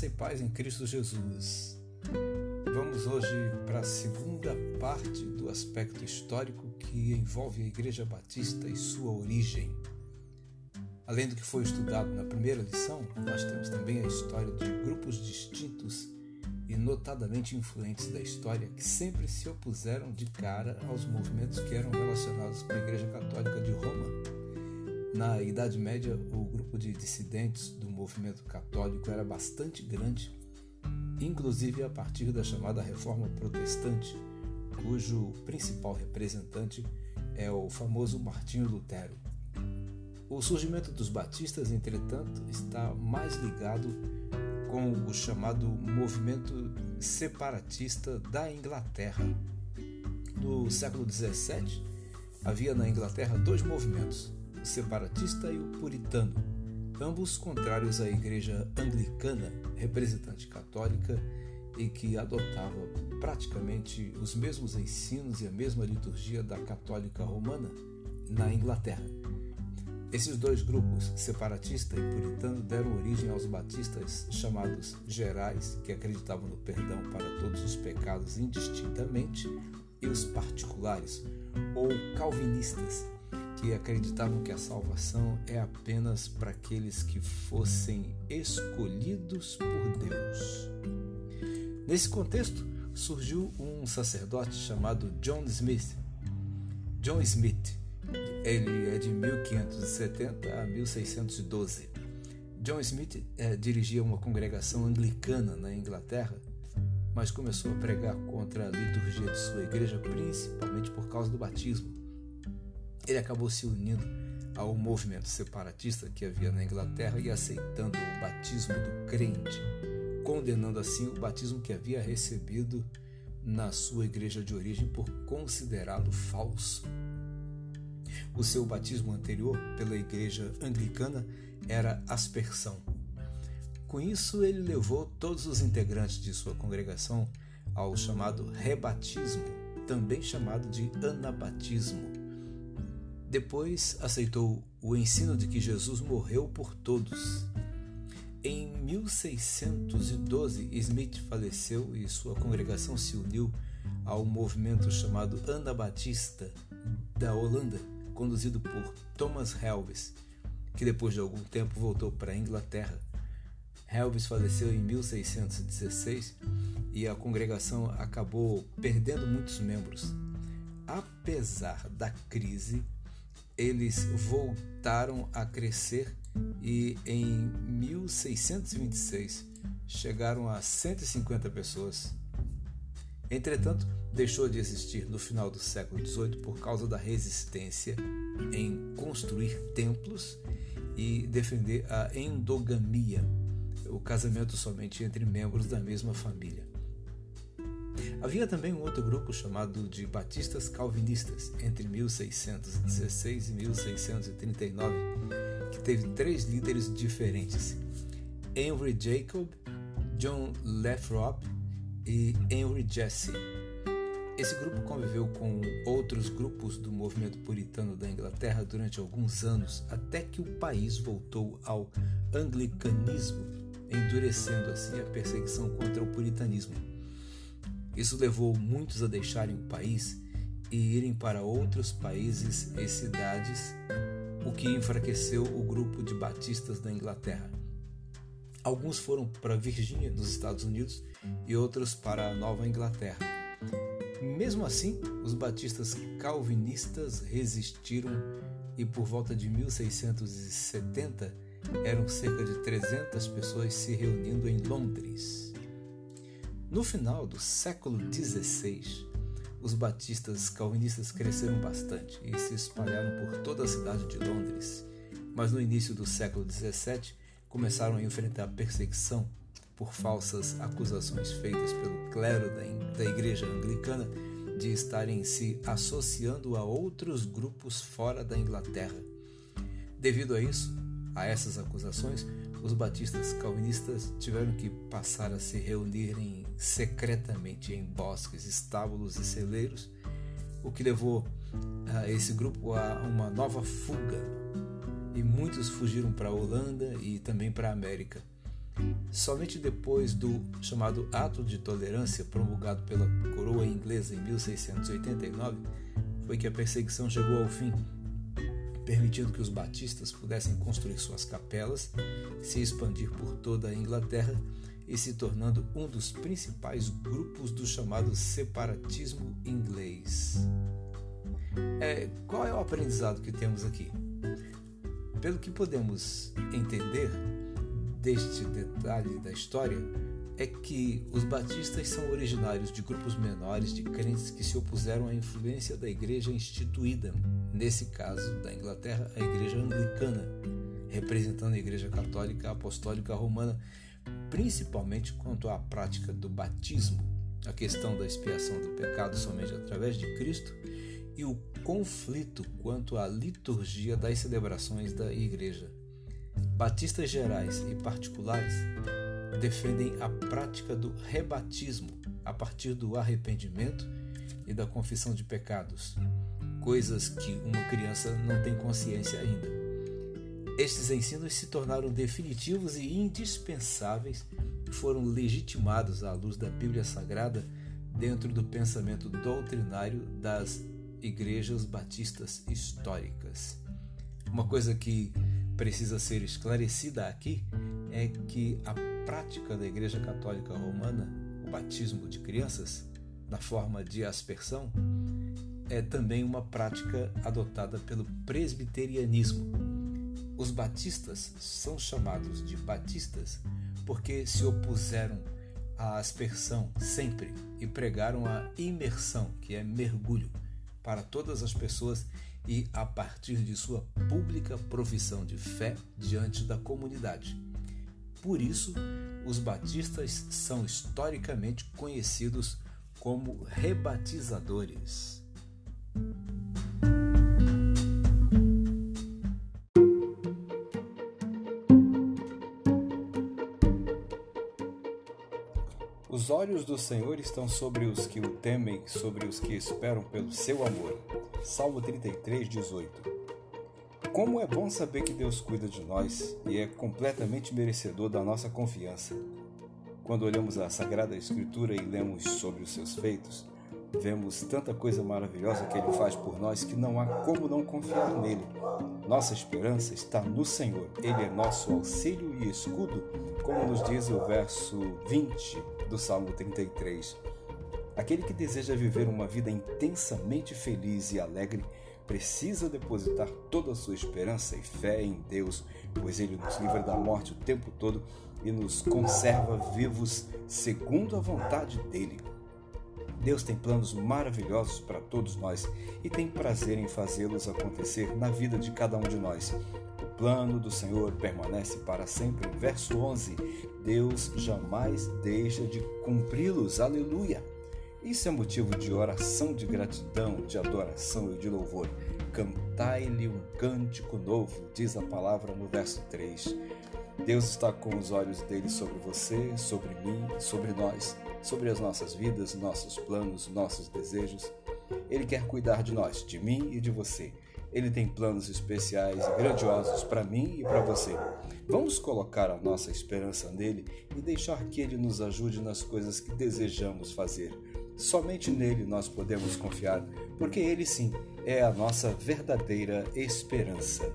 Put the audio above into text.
Graça e paz em Cristo Jesus. Vamos hoje para a segunda parte do aspecto histórico que envolve a Igreja Batista e sua origem. Além do que foi estudado na primeira lição, nós temos também a história de grupos distintos e notadamente influentes da história que sempre se opuseram de cara aos movimentos que eram relacionados com a Igreja Católica de Roma na Idade Média, o grupo de dissidentes do movimento católico era bastante grande, inclusive a partir da chamada Reforma Protestante, cujo principal representante é o famoso Martinho Lutero. O surgimento dos batistas, entretanto, está mais ligado com o chamado movimento separatista da Inglaterra. No século XVII, havia na Inglaterra dois movimentos o separatista e o puritano, ambos contrários à Igreja Anglicana, representante católica e que adotava praticamente os mesmos ensinos e a mesma liturgia da católica romana na Inglaterra. Esses dois grupos, separatista e puritano, deram origem aos batistas chamados gerais, que acreditavam no perdão para todos os pecados indistintamente, e os particulares, ou calvinistas, que acreditavam que a salvação é apenas para aqueles que fossem escolhidos por Deus. Nesse contexto, surgiu um sacerdote chamado John Smith. John Smith, ele é de 1570 a 1612. John Smith é, dirigia uma congregação anglicana na Inglaterra, mas começou a pregar contra a liturgia de sua igreja, principalmente por causa do batismo ele acabou se unindo ao movimento separatista que havia na Inglaterra e aceitando o batismo do crente, condenando assim o batismo que havia recebido na sua igreja de origem por considerá-lo falso. O seu batismo anterior pela igreja anglicana era aspersão. Com isso, ele levou todos os integrantes de sua congregação ao chamado rebatismo, também chamado de anabatismo depois aceitou o ensino de que Jesus morreu por todos. Em 1612, Smith faleceu e sua congregação se uniu ao movimento chamado Anabatista da Holanda, conduzido por Thomas Helves, que depois de algum tempo voltou para a Inglaterra. Helves faleceu em 1616 e a congregação acabou perdendo muitos membros. Apesar da crise, eles voltaram a crescer e em 1626 chegaram a 150 pessoas. Entretanto, deixou de existir no final do século XVIII por causa da resistência em construir templos e defender a endogamia, o casamento somente entre membros da mesma família. Havia também um outro grupo chamado de Batistas Calvinistas, entre 1616 e 1639, que teve três líderes diferentes: Henry Jacob, John Lathrop e Henry Jesse. Esse grupo conviveu com outros grupos do movimento puritano da Inglaterra durante alguns anos, até que o país voltou ao anglicanismo, endurecendo assim a perseguição contra o puritanismo. Isso levou muitos a deixarem o país e irem para outros países e cidades, o que enfraqueceu o grupo de batistas da Inglaterra. Alguns foram para Virgínia, nos Estados Unidos, e outros para a Nova Inglaterra. Mesmo assim, os batistas calvinistas resistiram e por volta de 1670 eram cerca de 300 pessoas se reunindo em Londres. No final do século XVI, os batistas calvinistas cresceram bastante e se espalharam por toda a cidade de Londres. Mas no início do século XVII, começaram a enfrentar perseguição por falsas acusações feitas pelo clero da Igreja Anglicana de estarem se associando a outros grupos fora da Inglaterra. Devido a isso, a essas acusações, os batistas calvinistas tiveram que passar a se reunirem secretamente em bosques, estábulos e celeiros, o que levou a esse grupo a uma nova fuga. E muitos fugiram para a Holanda e também para a América. Somente depois do chamado Ato de Tolerância, promulgado pela coroa inglesa em 1689, foi que a perseguição chegou ao fim, permitindo que os batistas pudessem construir suas capelas, se expandir por toda a Inglaterra e se tornando um dos principais grupos do chamado separatismo inglês. É, qual é o aprendizado que temos aqui? Pelo que podemos entender deste detalhe da história, é que os batistas são originários de grupos menores de crentes que se opuseram à influência da igreja instituída, nesse caso da Inglaterra, a igreja anglicana, representando a igreja católica apostólica romana, principalmente quanto à prática do batismo, a questão da expiação do pecado somente através de Cristo e o conflito quanto à liturgia das celebrações da igreja. Batistas gerais e particulares defendem a prática do rebatismo a partir do arrependimento e da confissão de pecados, coisas que uma criança não tem consciência ainda. Estes ensinos se tornaram definitivos e indispensáveis e foram legitimados à luz da Bíblia Sagrada dentro do pensamento doutrinário das igrejas batistas históricas. Uma coisa que precisa ser esclarecida aqui é que a prática da Igreja Católica Romana, o batismo de crianças, na forma de aspersão, é também uma prática adotada pelo presbiterianismo. Os batistas são chamados de batistas porque se opuseram à aspersão sempre e pregaram a imersão, que é mergulho, para todas as pessoas e a partir de sua pública profissão de fé diante da comunidade. Por isso, os batistas são historicamente conhecidos como rebatizadores. Os olhos do Senhor estão sobre os que o temem, sobre os que esperam pelo seu amor. Salmo 33, 18. Como é bom saber que Deus cuida de nós e é completamente merecedor da nossa confiança. Quando olhamos a Sagrada Escritura e lemos sobre os seus feitos, vemos tanta coisa maravilhosa que ele faz por nós que não há como não confiar nele. Nossa esperança está no Senhor. Ele é nosso auxílio e escudo, como nos diz o verso 20 do Salmo 33. Aquele que deseja viver uma vida intensamente feliz e alegre precisa depositar toda a sua esperança e fé em Deus, pois Ele nos livra da morte o tempo todo e nos conserva vivos segundo a vontade dele. Deus tem planos maravilhosos para todos nós e tem prazer em fazê-los acontecer na vida de cada um de nós. O plano do Senhor permanece para sempre. Verso 11: Deus jamais deixa de cumpri-los. Aleluia! Isso é motivo de oração de gratidão, de adoração e de louvor. Cantai-lhe um cântico novo, diz a palavra no verso 3. Deus está com os olhos dele sobre você, sobre mim, sobre nós, sobre as nossas vidas, nossos planos, nossos desejos. Ele quer cuidar de nós, de mim e de você. Ele tem planos especiais e grandiosos para mim e para você. Vamos colocar a nossa esperança nele e deixar que ele nos ajude nas coisas que desejamos fazer. Somente nele nós podemos confiar, porque ele sim é a nossa verdadeira esperança.